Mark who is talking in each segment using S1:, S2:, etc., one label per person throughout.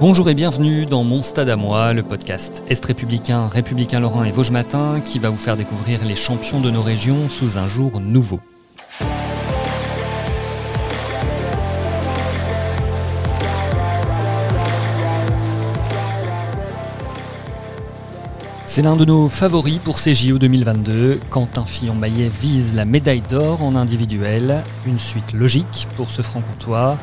S1: Bonjour et bienvenue dans Mon Stade à moi, le podcast Est républicain, républicain Lorrain et Vosges Matin qui va vous faire découvrir les champions de nos régions sous un jour nouveau. C'est l'un de nos favoris pour ces JO 2022. Quentin Fillon-Maillet vise la médaille d'or en individuel, une suite logique pour ce franc-comtois.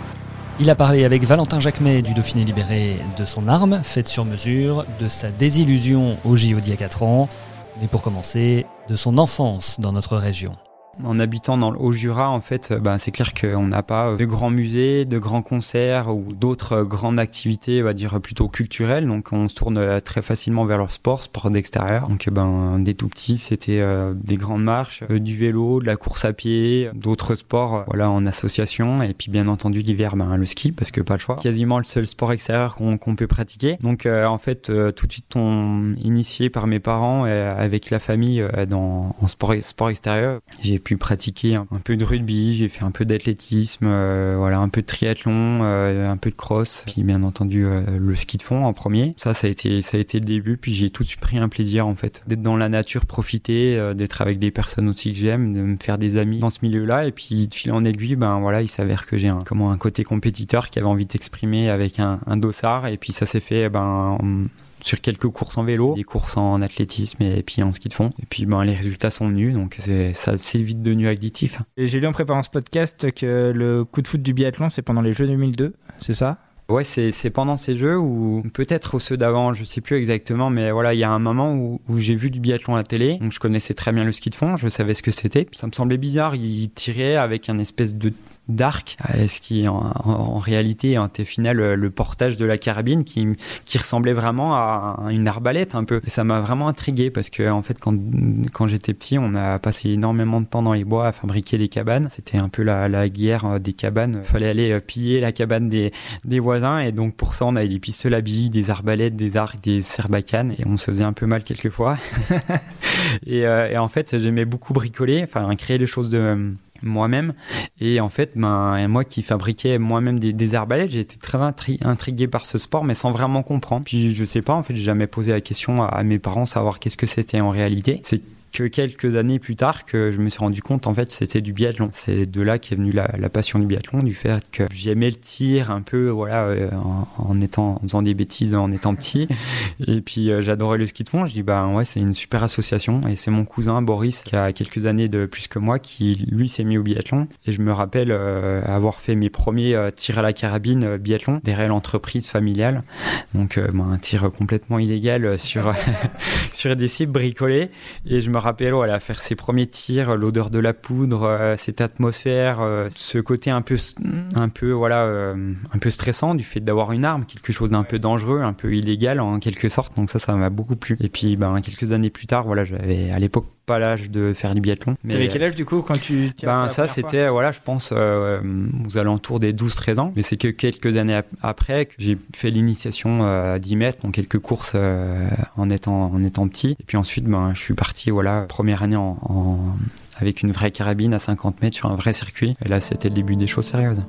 S1: Il a parlé avec Valentin Jacquemet du Dauphiné libéré de son arme, faite sur mesure, de sa désillusion au JO d'il y a 4 ans, mais pour commencer, de son enfance dans notre région.
S2: En habitant dans le Haut-Jura, en fait, ben, c'est clair qu'on n'a pas de grands musées, de grands concerts ou d'autres grandes activités, on va dire plutôt culturelles. Donc, on se tourne euh, très facilement vers leur sport, sport d'extérieur. Donc, ben, des tout petits, c'était euh, des grandes marches, du vélo, de la course à pied, d'autres sports, voilà, en association. Et puis, bien entendu, l'hiver, ben, le ski, parce que pas le choix. Quasiment le seul sport extérieur qu'on peut pratiquer. Donc, en fait, tout de suite, on initié par mes parents avec la famille dans en sport, sport extérieur. J'ai pu pratiquer un, peu de rugby, j'ai fait un peu d'athlétisme, euh, voilà, un peu de triathlon, euh, un peu de cross, puis bien entendu euh, le ski de fond en premier. Ça, ça a été, ça a été le début. Puis j'ai tout de suite pris un plaisir en fait d'être dans la nature, profiter, d'être avec des personnes aussi que j'aime, de me faire des amis dans ce milieu-là. Et puis de fil en aiguille, ben voilà, il s'avère que j'ai un, comment un côté compétiteur qui avait envie de s'exprimer avec un, un dossard. Et puis ça s'est fait, ben sur quelques courses en vélo, des courses en athlétisme et puis en ski de fond. Et puis ben, les résultats sont venus, donc c'est, ça c'est vite devenu additif.
S3: J'ai lu en préparant ce podcast que le coup de foot du biathlon, c'est pendant les Jeux 2002, c'est ça?
S2: Ouais, c'est, c'est pendant ces jeux ou peut-être ceux d'avant, je sais plus exactement, mais voilà, il y a un moment où, où, j'ai vu du biathlon à la télé, donc je connaissais très bien le ski de fond, je savais ce que c'était. Ça me semblait bizarre, il tirait avec un espèce de d'arc, euh, ce qui en, en, réalité était final le portage de la carabine qui, ressemblait vraiment à une arbalète un peu. Et ça m'a vraiment intrigué parce que en fait quand, j'étais petit, on a passé énormément de temps dans les bois à fabriquer des cabanes. C'était un peu la, guerre euh, des cabanes. Il fallait aller euh, piller la cabane des, voisins et donc pour ça on avait des pistolets à billes, des arbalètes, des arcs, des serbacanes et on se faisait un peu mal quelquefois. et, et en fait j'aimais beaucoup bricoler, enfin créer des choses de moi-même. Et en fait, ben, moi qui fabriquais moi-même des, des arbalètes, j'ai été très intrigué par ce sport, mais sans vraiment comprendre. Puis je sais pas, en fait, j'ai jamais posé la question à, mes parents savoir qu'est-ce que c'était en réalité. C'est que quelques années plus tard que je me suis rendu compte en fait c'était du biathlon. C'est de là qu'est venue la, la, passion du biathlon, du fait que j'aimais le tir un peu voilà euh, en, en, étant en faisant des bêtises en étant petit. Et puis euh, j'adorais le ski de fond. Je dis bah ouais c'est une super association. Et c'est mon cousin Boris qui a quelques années de plus que moi qui lui s'est mis au biathlon. Et je me rappelle euh, avoir fait mes premiers tirs à la carabine biathlon derrière l'entreprise familiale donc bah, un tir complètement illégal sur sur des cibles bricolées. Et je me rappelle voilà faire ses premiers tirs l'odeur de la poudre euh, cette atmosphère euh, ce côté un peu un peu voilà euh, un peu stressant du fait d'avoir une arme quelque chose d'un peu dangereux un peu illégal en quelque sorte. Donc ça ça m'a beaucoup plu. Et puis ben quelques années plus tard voilà j'avais à l'époque pas l'âge de faire du biathlon.
S3: Mais T'avais quel âge du coup quand tu
S2: Ben ça c'était voilà je pense euh, aux alentours des 12-13 ans. Mais c'est que quelques années ap après que j'ai fait l'initiation euh, à 10 mètres, donc quelques courses euh, en étant en étant petit. Et puis ensuite ben je suis parti voilà première année en, en avec une vraie carabine à 50 mètres sur un vrai circuit. Et là c'était le début des choses sérieuses.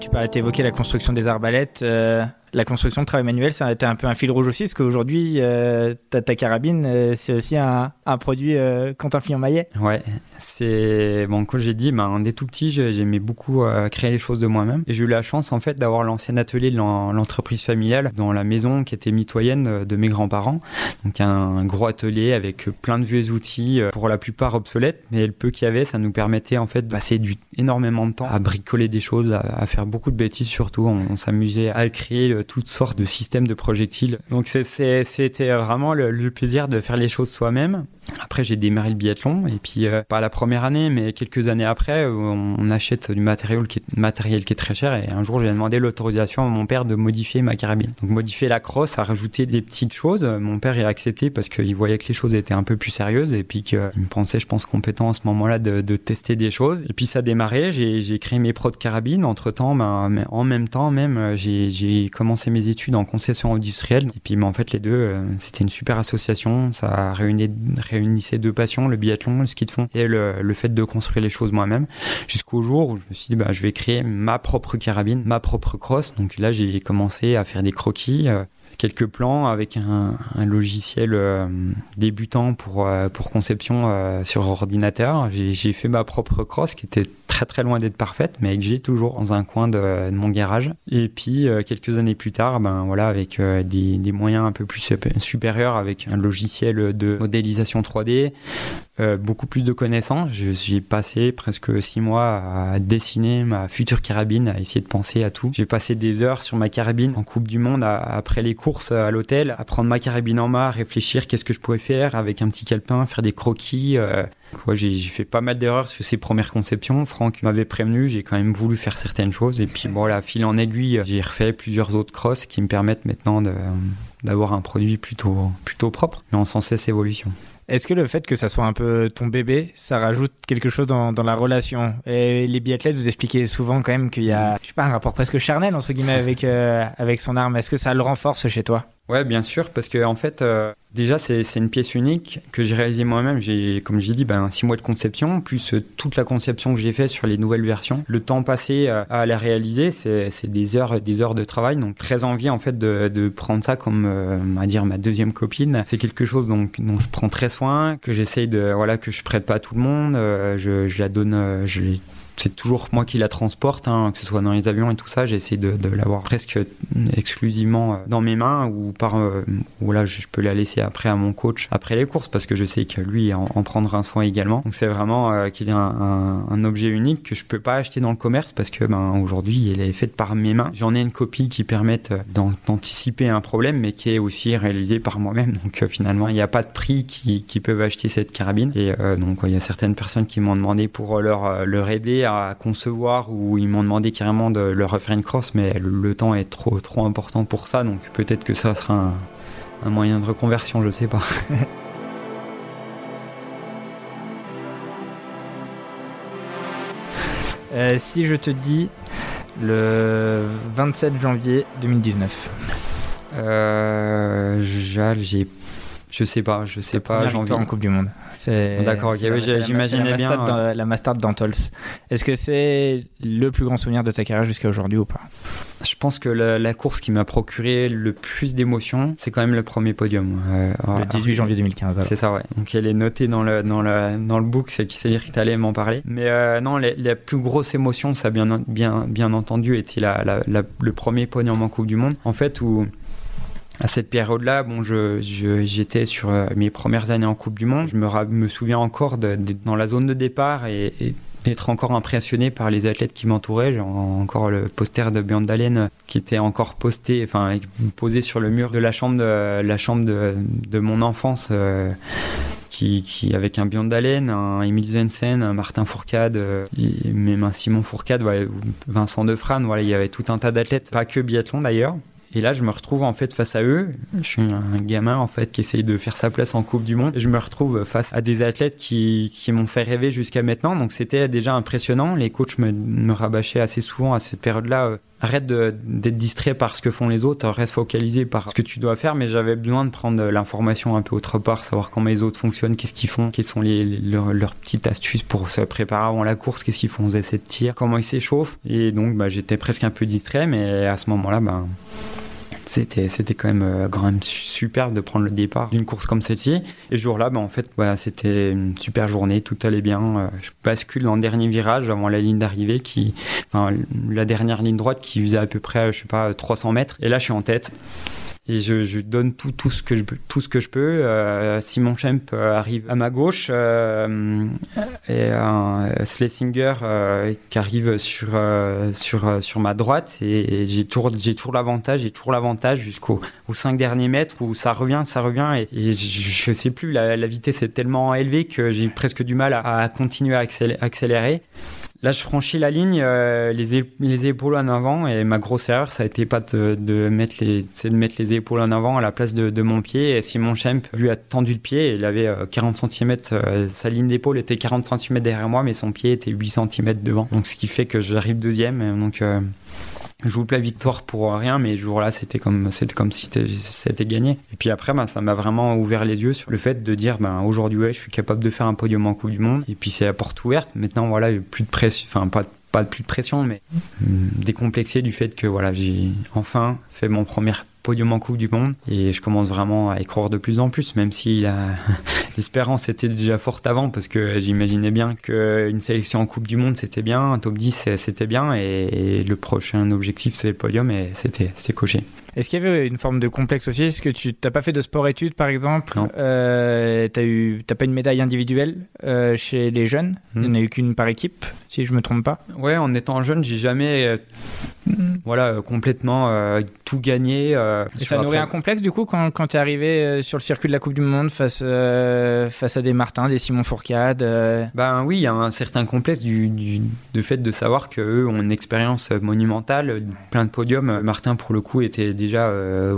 S3: Tu peux évoquer la construction des arbalètes. Euh, la construction de travail manuel, ça a été un peu un fil rouge aussi, parce qu'aujourd'hui, euh, ta, carabine, euh, c'est aussi un, un produit euh, Quentin Fillon-Maillet.
S2: Ouais, c'est bon. Comme j'ai dit, ben, dès tout petit, j'aimais beaucoup euh, créer les choses de moi-même, et j'ai eu la chance en fait d'avoir l'ancien atelier de l'entreprise familiale dans la maison qui était mitoyenne de mes grands-parents. Donc un, gros atelier avec plein de vieux outils, pour la plupart obsolètes, mais le peu qu'il y avait, ça nous permettait en fait de passer énormément de temps à bricoler des choses, à, à faire beaucoup de bêtises surtout. On, on s'amusait à créer toutes sortes de systèmes de projectiles. Donc c'était vraiment le, le, plaisir de faire les choses soi-même. Après, j'ai démarré le biathlon. Et puis, pas la première année, mais quelques années après, on, achète du matériel qui, est, matériel qui est très cher. Et un jour, j'ai demandé l'autorisation à mon père de modifier ma carabine. Donc, modifier la crosse, à rajouter des petites choses. Mon père a accepté parce qu'il voyait que les choses étaient un peu plus sérieuses et puis qu'il me pensait, je pense, compétent à ce moment-là de, de, tester des choses. Et puis, ça a démarré. J'ai créé mes pros de carabine. Entre temps, ben, en même temps, même, j'ai commencé mes études en conception industrielle. Et puis, ben, en fait, les deux, euh, c'était une super association. Ça réunit, réunissait deux passions, le biathlon, le ski de fond et le, le fait de construire les choses moi-même. Jusqu'au jour où je me suis dit, bah, je vais créer ma propre carabine, ma propre crosse. Donc là, j'ai commencé à faire des croquis. Euh, quelques plans avec un, logiciel euh, débutant pour, pour conception sur ordinateur. J'ai fait ma propre crosse qui était très très loin d'être parfaite, mais que j'ai toujours dans un coin de, mon garage. Et puis euh, quelques années plus tard, ben voilà, avec euh, des, moyens un peu plus supérieurs, avec un logiciel de modélisation 3D, euh, beaucoup plus de connaissances. J'ai passé presque six mois à dessiner ma future carabine, à essayer de penser à tout. J'ai passé des heures sur ma carabine en Coupe du Monde après les courses à l'hôtel, à prendre ma carabine en main, réfléchir qu'est-ce que je pouvais faire avec un petit calepin, faire des croquis. j'ai fait pas mal d'erreurs sur ces premières conceptions. Franck m'avait prévenu, j'ai quand même voulu faire certaines choses. Et puis voilà, fil en aiguille, j'ai refait plusieurs autres crosses qui me permettent maintenant d'avoir un produit plutôt, plutôt propre, mais en sans cesse évolution.
S3: Est-ce que le fait que ça soit un peu ton bébé, ça rajoute quelque chose dans, dans la relation? Et les biathlètes, vous expliquez souvent quand même qu'il y a, je sais pas, un rapport presque charnel entre guillemets avec euh, avec son arme. Est-ce que ça le renforce chez toi?
S2: Ouais, bien sûr, parce que en fait, euh, déjà c'est une pièce unique que j'ai réalisée moi-même. J'ai, comme j'ai dit, ben six mois de conception plus euh, toute la conception que j'ai faite sur les nouvelles versions. Le temps passé à la réaliser, c'est des heures, des heures de travail. Donc très envie en fait de, de prendre ça comme, va dire, ma deuxième copine. C'est quelque chose donc dont je prends très soin, que j'essaye de, voilà, que je prête pas à tout le monde. Euh, je, je, la donne, euh, je c'est toujours moi qui la transporte, hein, que ce soit dans les avions et tout ça. J'essaie de, l'avoir presque exclusivement euh, dans mes mains ou par euh, ou là je peux la laisser après à mon coach après les courses parce que je sais que lui en, prendra un soin également. Donc c'est vraiment euh, qu'il y a un, objet unique que je peux pas acheter dans le commerce parce que ben aujourd'hui elle est faite par mes mains. J'en ai une copie qui permette d'anticiper un problème mais qui est aussi réalisée par moi-même. Donc finalement il n'y a pas de prix qui, qui peuvent acheter cette carabine et donc il y a certaines personnes qui m'ont demandé pour leur leur aider à concevoir ou ils m'ont demandé carrément de leur refaire une crosse, mais le, temps est trop, trop important pour ça, donc peut-être que ça sera un, moyen de reconversion, je sais pas.
S3: Euh, si je te dis le 27 janvier 2019.
S2: Euh, j'ai je sais pas, je sais pas.
S3: Janvier en Coupe du Monde.
S2: D'accord, j'imaginais bien.
S3: Dans, la Mastart d'Antols. Est-ce que c'est le plus grand souvenir de ta carrière jusqu'à aujourd'hui ou pas?
S2: Je pense que la, course qui m'a procuré le plus d'émotions, c'est quand même le premier podium.
S3: Euh, le 18 janvier 2015.
S2: C'est ça, ouais. Donc elle est notée dans le, dans le, dans le book, c'est dire que tu allais m'en parler. Mais euh, non, la, plus grosse émotion, ça bien, bien, bien entendu, était la, le premier podium en Coupe du Monde. En fait, où à cette période-là, bon, je, j'étais sur euh, mes premières années en Coupe du Monde. Je me, me souviens encore de, dans la zone de départ et, d'être encore impressionné par les athlètes qui m'entouraient. J'ai encore le poster de Björn Dalen qui était encore posté, enfin posé sur le mur de la chambre de, la chambre de, mon enfance. Euh, qui, avec un Björn Dalen, un Emile Zensen, un Martin Fourcade, euh, même un Simon Fourcade, voilà, Vincent Defrane, voilà, il y avait tout un tas d'athlètes, pas que biathlon d'ailleurs, et là, je me retrouve en fait face à eux. Je suis un gamin en fait qui essaye de faire sa place en Coupe du Monde. Je me retrouve face à des athlètes qui, qui m'ont fait rêver jusqu'à maintenant. Donc c'était déjà impressionnant. Les coachs me, rabâchaient assez souvent à cette période-là. Euh, arrête d'être distrait par ce que font les autres, reste focalisé par ce que tu dois faire. Mais j'avais besoin de prendre l'information un peu autre part, savoir comment les autres fonctionnent, qu'est-ce qu'ils font, quelles sont les, leurs, petites astuces pour se préparer avant la course, qu'est-ce qu'ils font aux essais de tir, comment ils s'échauffent. Et donc bah, j'étais presque un peu distrait, mais à ce moment-là, bah, c'était c'était quand même euh, quand même superbe de prendre le départ d'une course comme celle-ci. Et ce jour-là ben en fait bah, c'était une super journée. Tout allait bien. Euh, je bascule dans le dernier virage avant la ligne d'arrivée qui enfin la dernière ligne droite qui faisait à peu près je sais pas 300 mètres. Et là je suis en tête et je, je, donne tout, tout, ce que je, tout ce que je peux. Euh, Simon Schemp arrive à ma gauche euh, et euh, qui arrive sur, sur, sur ma droite et, j'ai toujours, j'ai toujours l'avantage, j'ai toujours l'avantage jusqu'aux aux 5 derniers mètres où ça revient, ça revient et, je, ne sais plus, la, vitesse est tellement élevée que j'ai presque du mal à continuer à accélérer. Là, je franchis la ligne, euh, les, les, épaules en avant, et ma grosse erreur, ça a été pas de, de mettre les, de mettre les épaules en avant à la place de, de mon pied. Et Simon Schemp lui a tendu le pied, il avait 40 euh, cm, euh, sa ligne d'épaule était 40 cm derrière moi, mais son pied était 8 cm devant. Donc, ce qui fait que j'arrive deuxième. Donc, je joue la victoire pour rien, mais ce jour-là, c'était comme, c'était comme si c'était gagné. Et puis après, ben, ça m'a vraiment ouvert les yeux sur le fait de dire, ben, aujourd'hui, je suis capable de faire un podium en Coupe du Monde. Et puis c'est la porte ouverte. Maintenant, voilà, plus de pression, enfin, pas, plus de pression, mais décomplexé du fait que, voilà, j'ai enfin fait mon premier podium en Coupe du Monde. Et je commence vraiment à y croire de plus en plus, même si l'espérance était déjà forte avant parce que j'imaginais bien qu'une sélection en Coupe du Monde c'était bien, un top 10 c'était bien et, le prochain objectif c'est le podium et c'était coché.
S3: Est-ce qu'il y avait une forme de complexe aussi? Est-ce que tu n'as pas fait de sport-études par exemple? Euh, Tu n'as pas une médaille individuelle euh, chez les jeunes? Il n'y en a eu qu'une par équipe, si je ne me trompe pas.
S2: Ouais, en étant jeune, j'ai jamais euh, voilà, euh, complètement euh, tout gagné.
S3: Euh, et ça nourrit un complexe du coup quand, quand tu es arrivé sur le circuit de la Coupe du Monde face, face à des Martins, des Simon Fourcade
S2: Ben oui, il y a un certain complexe du, du, fait de savoir qu'eux ont une expérience monumentale, plein de podiums. Martin pour le coup était déjà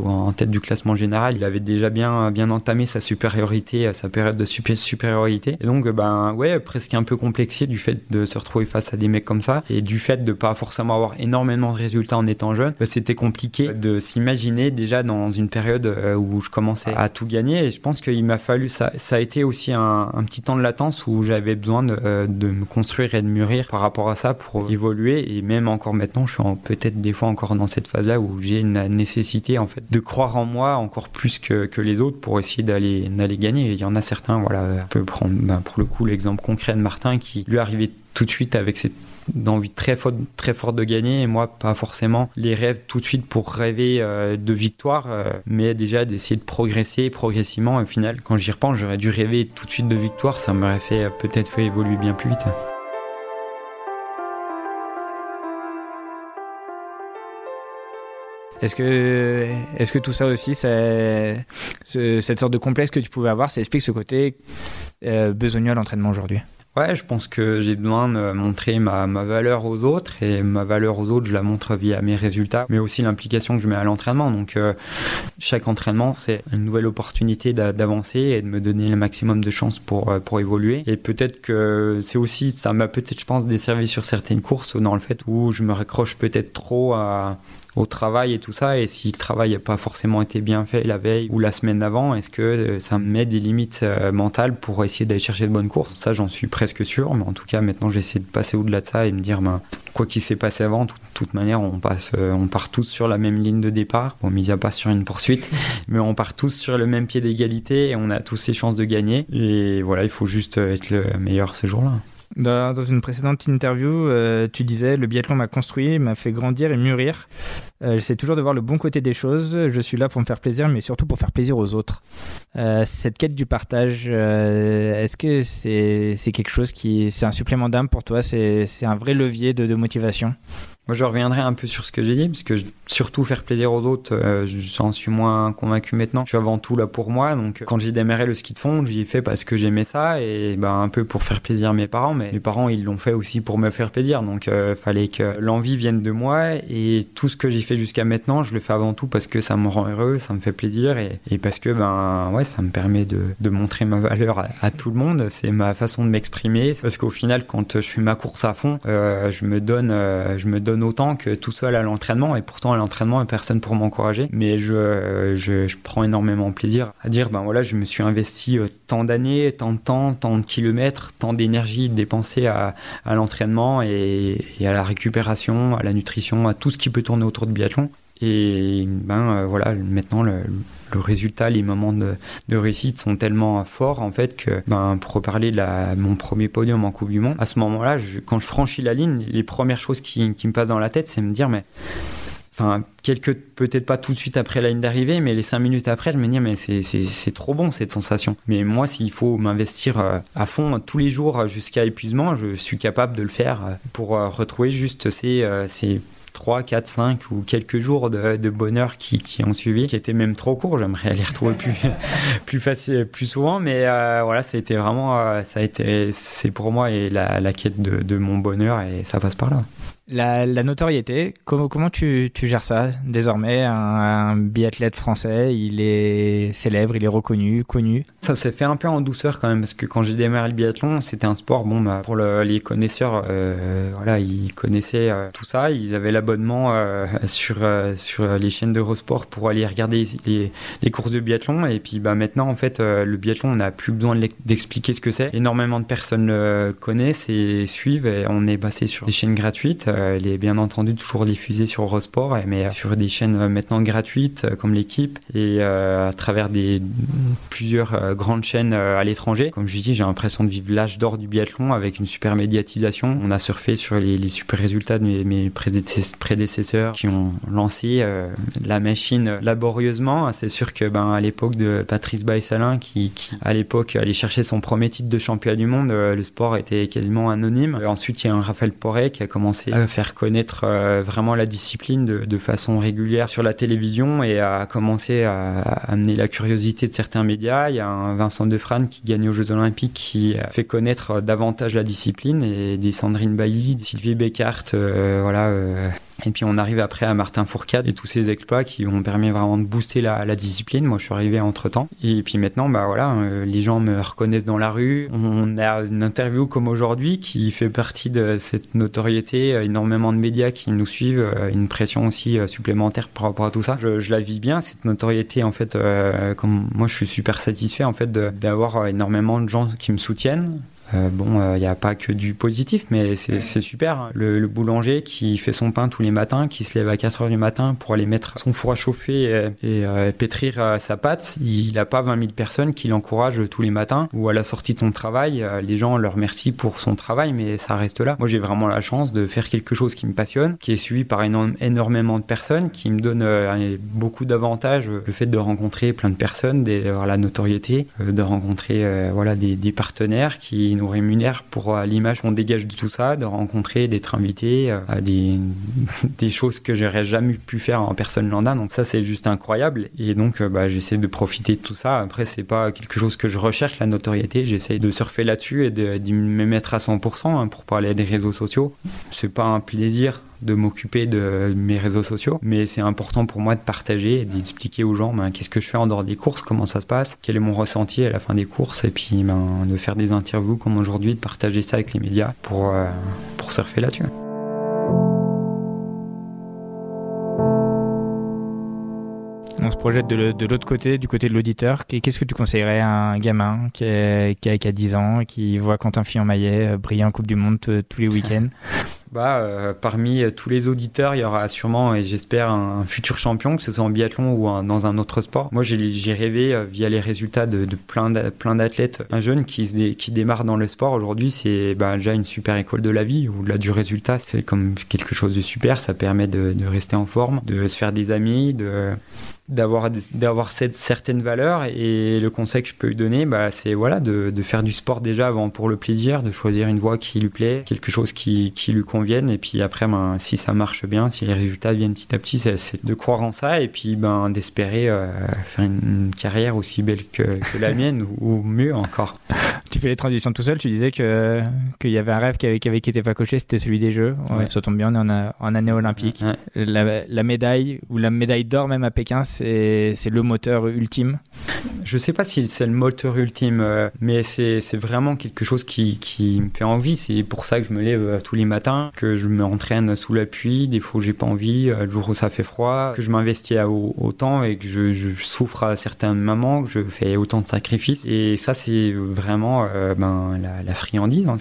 S2: en tête du classement général, il avait déjà bien, bien entamé sa supériorité, sa période de supériorité. Et donc ben ouais, presque un peu complexé du fait de se retrouver face à des mecs comme ça et du fait de pas forcément avoir énormément de résultats en étant jeune, bah, c'était compliqué de s'imaginer déjà dans une période euh, où je commençais à tout gagner. Et je pense qu'il m'a fallu, ça, ça a été aussi un, petit temps de latence où j'avais besoin euh, de, me construire et de mûrir par rapport à ça pour évoluer. Et même encore maintenant, je suis peut-être des fois encore dans cette phase-là où j'ai une nécessité en fait de croire en moi encore plus que, que les autres pour essayer d'aller d'aller gagner. il y en a certains, voilà, on peut prendre ben, pour le coup l'exemple concret de Martin qui lui arrivait tout de suite avec cette d'envie très forte, très forte de gagner et moi pas forcément les rêves tout de suite pour rêver euh, de victoire euh, mais déjà d'essayer de progresser progressivement. Au final quand j'y repense j'aurais dû rêver tout de suite de victoire. Ça m'aurait fait peut-être fait évoluer bien plus vite.
S3: Est-ce que, est que tout ça aussi, cette sorte de complexe que tu pouvais avoir, ça explique ce côté euh, besogneux à l'entraînement aujourd'hui?
S2: Ouais, je pense que j'ai besoin de montrer ma, ma, valeur aux autres et ma valeur aux autres, je la montre via mes résultats, mais aussi l'implication que je mets à l'entraînement. Donc, euh, chaque entraînement, c'est une nouvelle opportunité d'avancer et de me donner le maximum de chances pour, euh, pour évoluer. Et peut-être que c'est aussi, ça m'a peut-être, je pense, desservi sur certaines courses dans le fait où je me raccroche peut-être trop à, au travail et tout ça. Et si le travail n'a pas forcément été bien fait la veille ou la semaine d'avant, est-ce que euh, ça me met des limites euh, mentales pour essayer d'aller chercher de bonnes courses? Ça, j'en suis presque sûr. Mais en tout cas, maintenant, j'essaie de passer au-delà de ça et me dire, ben, quoi qu'il s'est passé avant, de toute manière, on, passe, euh, on part tous sur la même ligne de départ. Bon, mis à pas sur une poursuite, mais on part tous sur le même pied d'égalité et on a tous ses chances de gagner. Et voilà, il faut juste être le meilleur ce jour-là.
S3: Dans, une précédente interview, euh, tu disais le biathlon m'a construit, m'a fait grandir et mûrir. Euh, J'essaie toujours de voir le bon côté des choses. Je suis là pour me faire plaisir, mais surtout pour faire plaisir aux autres. Euh, cette quête du partage, est-ce que c'est quelque chose qui, c'est un supplément d'âme pour toi? C'est un vrai levier de, de motivation?
S2: Moi, je reviendrai un peu sur ce que j'ai dit, parce que surtout faire plaisir aux autres, euh, j'en suis moins convaincu maintenant. Je suis avant tout là pour moi, donc quand j'ai démarré le ski de fond, j'y ai fait parce que j'aimais ça et ben un peu pour faire plaisir à mes parents, mais mes parents ils l'ont fait aussi pour me faire plaisir, donc euh, fallait que l'envie vienne de moi et tout ce que j'ai fait jusqu'à maintenant, je le fais avant tout parce que ça me rend heureux, ça me fait plaisir et, et parce que ben ouais, ça me permet de, de montrer ma valeur à, à tout le monde. C'est ma façon de m'exprimer, parce qu'au final, quand je fais ma course à fond, euh, je me donne, euh, je me donne autant que tout seul à l'entraînement et pourtant à l'entraînement personne pour m'encourager. Mais je, je, je, prends énormément plaisir à dire ben voilà je me suis investi euh, tant d'années tant de temps tant de kilomètres tant d'énergie dépensée à, à l'entraînement et, et, à la récupération à la nutrition à tout ce qui peut tourner autour de biathlon et ben euh, voilà maintenant le, résultat, les moments de, de, réussite sont tellement forts en fait que, ben, pour reparler de mon premier podium en Coupe du Monde, à ce moment-là, quand je franchis la ligne, les premières choses qui, qui me passent dans la tête, c'est me dire mais enfin, quelques, peut-être pas tout de suite après la ligne d'arrivée, mais les cinq minutes après, je me dis, mais c'est trop bon cette sensation. Mais moi, s'il faut m'investir euh, à fond tous les jours jusqu'à épuisement, je suis capable de le faire euh, pour retrouver juste ces, ces 3, 4, 5 ou quelques jours de, bonheur qui, qui, ont suivi, qui étaient même trop courts. J'aimerais les retrouver plus, plus, facile, plus souvent, mais euh, voilà, ça a été vraiment, euh, ça a été, c'est pour moi et la, la quête de, de, mon bonheur et ça passe par là.
S3: La, notoriété, comment, tu, gères ça? Désormais un, biathlète français, il est célèbre, il est reconnu, connu.
S2: Ça s'est fait un peu en douceur quand même, parce que quand j'ai démarré le biathlon, c'était un sport, bon, bah, pour les connaisseurs, euh, voilà, ils connaissaient euh, tout ça, ils avaient l'abonnement euh, sur, les chaînes d'Eurosport pour aller regarder les, courses de biathlon, et puis bah, maintenant, en fait, le biathlon, on n'a plus besoin d'expliquer ce que c'est. Énormément de personnes le connaissent et suivent, et on est passé sur des chaînes gratuites elle est bien entendu toujours diffusée sur Eurosport, mais sur des chaînes euh, maintenant gratuites euh, comme l'équipe et à travers des plusieurs grandes chaînes à l'étranger. Comme je dis, j'ai l'impression de vivre l'âge d'or du biathlon avec une super médiatisation. On a surfé sur les, super résultats de mes, prédécesseurs qui ont lancé la machine laborieusement. C'est sûr que ben à l'époque de Patrice Baïsalin qui, à l'époque allait chercher son premier titre de champion du monde, le sport était quasiment anonyme. Ensuite, il y a un Raphaël Poré qui a commencé faire connaître euh, vraiment la discipline de, façon régulière sur la télévision et à commencer à, amener la curiosité de certains médias. Il y a un Vincent Defrane qui gagne aux Jeux Olympiques qui fait connaître davantage la discipline et des Sandrine Bailly, Sylvie Beckart, euh, voilà, euh, et puis on arrive après à Martin Fourcade et tous ces exploits qui ont permis vraiment de booster la, discipline. Moi, je suis arrivé entre temps. Et puis maintenant, bah voilà, euh, les gens me reconnaissent dans la rue. On a une interview comme aujourd'hui qui fait partie de cette notoriété. Euh, énormément de médias qui nous suivent, euh, une pression aussi supplémentaire par rapport à tout ça. Je, je la vis bien cette notoriété en fait. comme moi, je suis super satisfait en fait d'avoir énormément de gens qui me soutiennent. Euh, bon, il euh, n'y a pas que du positif, mais c'est super. Hein. Le, boulanger qui fait son pain tous les matins, qui se lève à 4 heures du matin pour aller mettre son four à chauffer et, euh, pétrir sa pâte, il n'a pas 20 000 personnes qui l'encouragent tous les matins ou à la sortie de ton travail. les gens leur remercient pour son travail, mais ça reste là. Moi, j'ai vraiment la chance de faire quelque chose qui me passionne, qui est suivi par énormément de personnes, qui me donne beaucoup d'avantages. Le fait de rencontrer plein de personnes, d'avoir la notoriété, de rencontrer voilà, des, des partenaires qui nous rémunère pour euh, l'image qu'on dégage de tout ça, de rencontrer, d'être invité euh, à des, choses que j'aurais jamais pu faire en personne lambda. Donc ça, c'est juste incroyable. Et donc, euh, bah, j'essaie de profiter de tout ça. Après, c'est pas quelque chose que je recherche, la notoriété. J'essaie de surfer là-dessus et d'y me mettre à 100% hein, pour parler des réseaux sociaux. C'est pas un plaisir de m'occuper de mes réseaux sociaux, mais c'est important pour moi de partager et d'expliquer aux gens ben, qu'est-ce que je fais en dehors des courses, comment ça se passe, quel est mon ressenti à la fin des courses, et puis ben, de faire des interviews comme aujourd'hui, de partager ça avec les médias pour, euh, pour surfer là-dessus.
S3: on se projette de l'autre côté, du côté de l'auditeur. Qu'est-ce que tu conseillerais à un gamin qui, qui, a, 10 ans, qui voit Quentin Fillon-Maillet euh, briller en Coupe du Monde tous les week-ends?
S2: Bah, euh, parmi tous les auditeurs, il y aura sûrement, et j'espère, un, futur champion, que ce soit en biathlon ou dans un autre sport. Moi, j'ai rêvé, euh, via les résultats de, plein d'athlètes, un jeune qui, démarre dans le sport aujourd'hui, c'est bah, déjà une super école de la vie, où là, du résultat, c'est comme quelque chose de super, ça permet de, rester en forme, de se faire des amis, d'avoir d'avoir cette certaine valeur. Et le conseil que je peux lui donner bah, c'est voilà de, faire du sport déjà avant pour le plaisir de choisir une voie qui lui plaît quelque chose qui, lui convienne et puis après ben, si ça marche bien si les résultats viennent petit à petit c'est de croire en ça et puis ben d'espérer euh, faire une, carrière aussi belle que, que la mienne ou, mieux encore.
S3: Tu fais les transitions tout seul tu disais que qu'il y avait un rêve qui avait, qui avait pas coché c'était celui des jeux. Ça tombe bien on est en, en année olympique. La, la médaille ou la médaille d'or même à Pékin c'est le moteur ultime.
S2: Je sais pas si c'est le moteur ultime, euh, mais c'est vraiment quelque chose qui, qui, me fait envie. C'est pour ça que je me lève euh, tous les matins, que je m'entraîne sous la pluie, des fois j'ai pas envie, euh, le jour où ça fait froid, que je m'investis autant et que je, souffre à certains moments, que je fais autant de sacrifices. Et ça, c'est vraiment ben, la, friandise. Hein.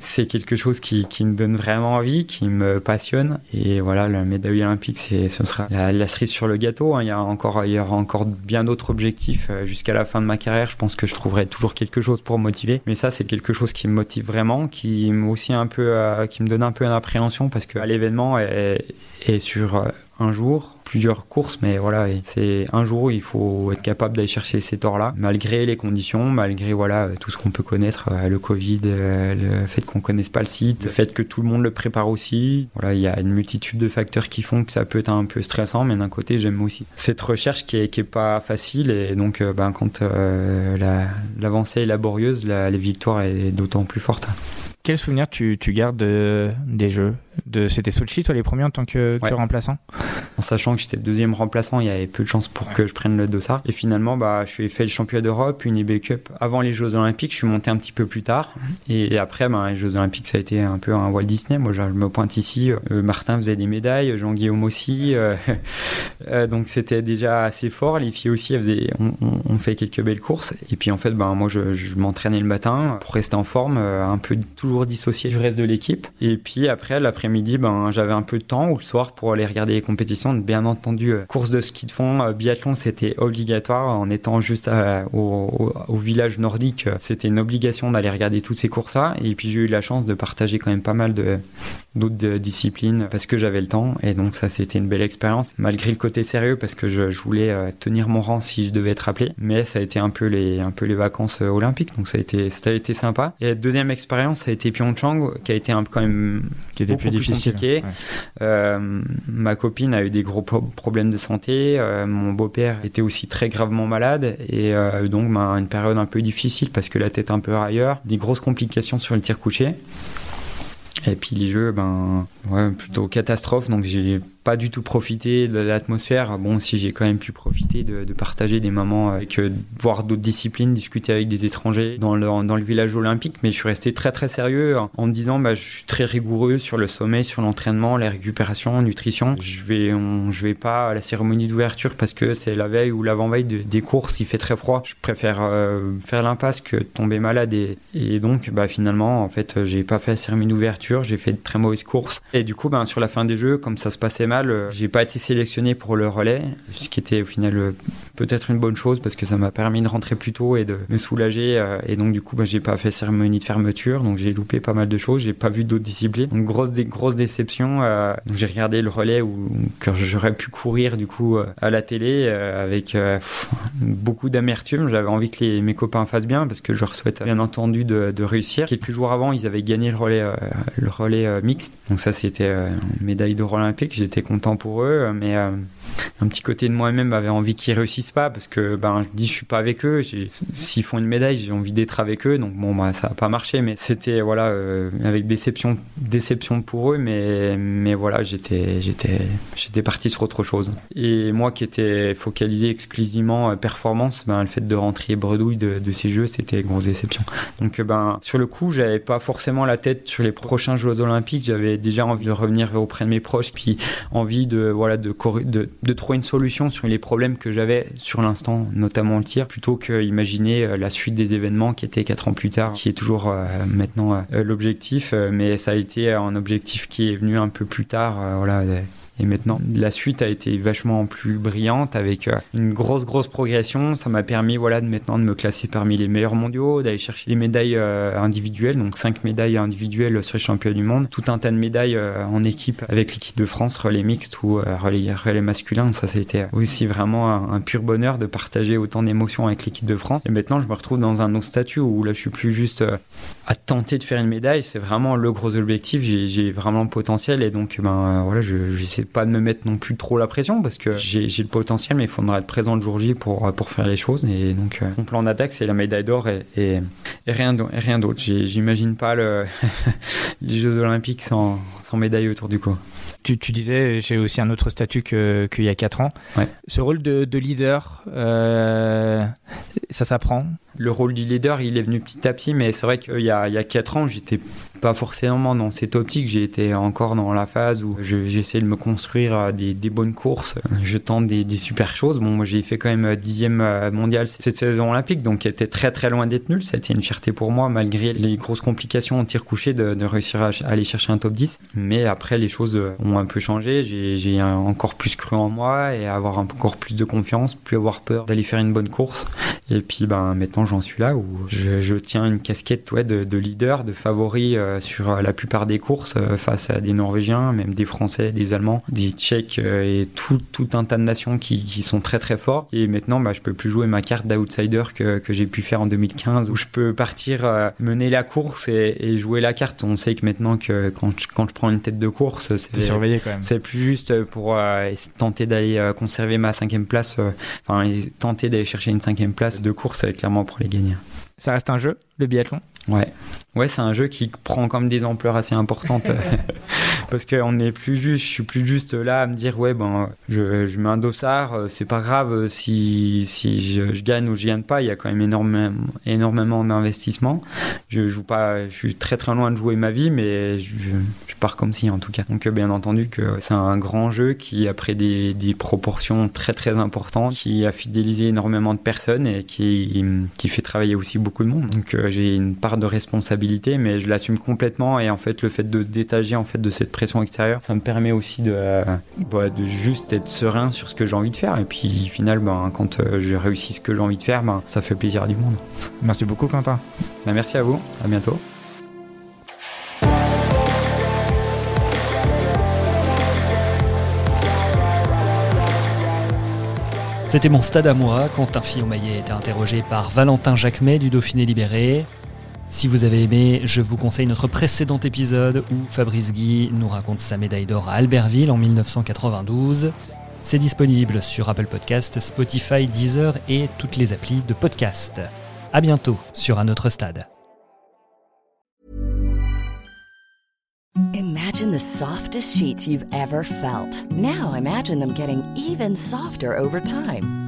S2: C'est quelque chose qui, qui, me donne vraiment envie, qui me passionne. Et voilà, la médaille olympique, ce sera la, cerise sur le gâteau. Hein il y a encore, il y aura encore bien d'autres objectifs euh, jusqu'à la fin de ma carrière. Je pense que je trouverai toujours quelque chose pour motiver. Mais ça, c'est quelque chose qui me motive vraiment, qui aussi un peu, euh, qui me donne un peu d'appréhension parce que l'événement est, sur un jour plusieurs courses, mais voilà, c'est un jour il faut être capable d'aller chercher ces torts-là, malgré les conditions, malgré voilà tout ce qu'on peut connaître, euh, le Covid, euh, le fait qu'on connaisse pas le site, le fait que tout le monde le prépare aussi. Voilà, il y a une multitude de facteurs qui font que ça peut être un peu stressant, mais d'un côté j'aime aussi cette recherche qui est, qui est pas facile et donc euh, ben, quand l'avancée est laborieuse, la, les victoires est d'autant plus forte.
S3: Quel souvenir tu, tu gardes des jeux? De, C'était Sochi, toi, les premiers en tant que, remplaçant?
S2: En sachant que j'étais deuxième remplaçant, il y avait peu de chances pour que je prenne le dossard. Et finalement, bah, je suis fait le championnat d'Europe, une eBay Cup avant les Jeux Olympiques. Je suis monté un petit peu plus tard. Et, après, bah, les Jeux Olympiques, ça a été un peu un Walt Disney. Moi, je me pointe ici. Euh, Martin faisait des médailles, Jean-Guillaume aussi. Euh, euh, donc, c'était déjà assez fort. Les filles aussi, elles faisaient, on, fait quelques belles courses. Et puis, en fait, bah, moi, je, je m'entraînais le matin pour rester en forme, un peu toujours dissocié du reste de l'équipe. Et puis, après, l'après midi ben, j'avais un peu de temps ou le soir pour aller regarder les compétitions. Bien entendu, euh, course de ski de fond, euh, biathlon, c'était obligatoire. En étant juste euh, au, village nordique, c'était une obligation d'aller regarder toutes ces courses-là. Et puis j'ai eu la chance de partager quand même pas mal de d'autres disciplines parce que j'avais le temps. Et donc ça, c'était une belle expérience, malgré le côté sérieux parce que je, voulais tenir mon rang si je devais être appelé. Mais ça a été un peu les, un peu les vacances olympiques, donc ça a été, ça a été sympa. Et la deuxième expérience, ça a été Pyeongchang, qui a été un, quand même
S3: qui était plus difficile.
S2: Euh, ma copine a eu des gros problèmes de santé. Euh, mon beau-père était aussi très gravement malade et euh, donc ben, une période un peu difficile parce que la tête un peu ailleurs, des grosses complications sur le tir couché. Et puis les jeux, ben, ouais, plutôt catastrophe. Donc j'ai pas du tout profité de l'atmosphère. Bon, si j'ai quand même pu profiter de, partager des moments avec, euh, voir d'autres disciplines, discuter avec des étrangers dans le, dans le village olympique, mais je suis resté très très sérieux en me disant, bah, je suis très rigoureux sur le sommet, sur l'entraînement, la récupération, nutrition. Je vais, je vais pas à la cérémonie d'ouverture parce que c'est la veille ou l'avant-veille des courses, il fait très froid. Je préfère euh, faire l'impasse que tomber malade et, et donc, bah, finalement, en fait, j'ai pas fait la cérémonie d'ouverture, j'ai fait de très mauvaises courses. Et du coup, ben, sur la fin des jeux, comme ça se passait mal, euh, j'ai pas été sélectionné pour le relais, ce qui était au final euh, peut-être une bonne chose parce que ça m'a permis de rentrer plus tôt et de me soulager. Euh, et donc du coup, bah, j'ai pas fait cérémonie de fermeture, donc j'ai loupé pas mal de choses. J'ai pas vu d'autres disciplines. Donc grosse, des grosses déceptions. j'ai regardé le relais où, j'aurais pu courir du coup à la télé avec beaucoup d'amertume. J'avais envie que mes copains fassent bien parce que je leur souhaite bien entendu de, de réussir. Quelques jours avant, ils avaient gagné le relais, le relais mixte. Donc ça, c'était une médaille d'or olympique. J'étais content pour eux, mais euh, un petit côté de moi-même avait envie qu'ils réussissent pas parce que ben je dis je suis pas avec eux. S'ils font une médaille, j'ai envie d'être avec eux. Donc bon, bah, ça a pas marché, mais c'était voilà euh, avec déception, déception pour eux, mais mais voilà, j'étais j'étais j'étais parti sur autre chose. Et moi qui étais focalisé exclusivement euh, performance, ben le fait de rentrer bredouille de, de ces jeux, c'était grosse déception. Donc ben sur le coup, j'avais pas forcément la tête sur les prochains Jeux olympiques. J'avais déjà envie de revenir auprès de mes proches, puis envie de voilà de, de, de trouver une solution sur les problèmes que j'avais sur l'instant, notamment le tir, plutôt que imaginer euh, la suite des événements qui était quatre ans plus tard, qui est toujours euh, maintenant euh, l'objectif, mais ça a été un objectif qui est venu un peu plus tard, voilà, et maintenant, la suite a été vachement plus brillante avec euh, une grosse, grosse progression. Ça m'a permis, voilà, de maintenant de me classer parmi les meilleurs mondiaux, d'aller chercher les médailles euh, individuelles, donc cinq médailles individuelles sur les championnats du monde, tout un tas de médailles euh, en équipe avec l'équipe de France, relais mixte ou relais, relais masculin. Ça, c'était aussi vraiment un, pur bonheur de partager autant d'émotions avec l'équipe de France. Et maintenant, je me retrouve dans un autre statut où là, je suis plus juste à tenter de faire une médaille. C'est vraiment le gros objectif. J'ai vraiment le potentiel et donc, ben voilà, j'essaie pas de me mettre non plus trop la pression parce que j'ai le potentiel, mais il faudra être présent le jour J pour, pour faire les choses. Et donc, euh, mon plan d'attaque, c'est la médaille d'or et, et, rien d'autre. J'imagine pas le les Jeux Olympiques sans, sans médaille autour du cou.
S3: Tu, tu, disais, j'ai aussi un autre statut qu'il y a 4 ans. Ce rôle de, de leader, euh, ça s'apprend?
S2: Le rôle du leader, il est venu petit à petit, mais c'est vrai qu'il y a, il y a 4 ans, j'étais pas forcément dans cette optique. Été encore dans la phase où j'essaie de me construire euh, des, bonnes courses. Je tente des, super choses. Bon, moi, j'ai fait quand même euh, dixième euh, mondial cette saison olympique, donc qui était très très loin d'être nul. C'était une fierté pour moi, malgré les grosses complications en tir couché, de, de, réussir à aller chercher un top 10. Mais après, les choses ont un peu changé. J'ai encore plus cru en moi et avoir encore plus de confiance, plus avoir peur d'aller faire une bonne course. Et puis, ben, maintenant, j'en suis là où je, tiens une casquette ouais, de, leader, de favori sur la plupart des courses face à des Norvégiens, même des Français, des Allemands, des Tchèques et tout, tout un tas de nations qui, qui sont très très forts. Et maintenant, bah, je peux plus jouer ma carte d'outsider que, que j'ai pu faire en 2015 où je peux partir mener la course et, et, jouer la carte. On sait que maintenant que quand je, quand je prends une tête de course, c'est
S3: surveillé quand même.
S2: C'est plus juste pour tenter d'aller conserver ma cinquième place, enfin tenter d'aller chercher une cinquième place de course, clairement pour les gagner.
S3: Ça reste un jeu, le biathlon?
S2: Ouais. Ouais, c'est un jeu qui prend comme des ampleurs assez importantes. parce qu'on n'est plus juste, je suis plus juste là à me dire, ouais, ben, je, je mets un dossard, euh, c'est pas grave euh, si, si je, gagne ou je gagne pas, il y a quand même énormément, énormément d'investissement. Je joue pas, je suis très très loin de jouer ma vie, mais je, je pars comme si en tout cas. Donc, euh, bien entendu que c'est un grand jeu qui a pris des, des proportions très très importantes, qui a fidélisé énormément de personnes et qui, qui fait travailler aussi beaucoup de monde. Donc, j'ai une part de responsabilité, mais je l'assume complètement. Et en fait, le fait de se détacher en fait de cette pression extérieure, ça me permet aussi de, euh, bah, de juste être serein sur ce que j'ai envie de faire. Et puis, finalement, ben, quand euh, je réussis ce que j'ai envie de faire, ben, ça fait plaisir du monde.
S3: Merci beaucoup, Quentin.
S2: Ben, merci à vous. À bientôt.
S1: C'était mon stade à moi. Quentin Fillon-Maillet était interrogé par Valentin Jacquemet du Dauphiné Libéré. Si vous avez aimé, je vous conseille notre précédent épisode où Fabrice Guy nous raconte sa médaille d'or à Albertville en 1992. C'est disponible sur Apple Podcast, Spotify, Deezer et toutes les applis de podcast. À bientôt sur un autre stade. Imagine the softest sheets you've ever felt. Now imagine them getting even softer over time.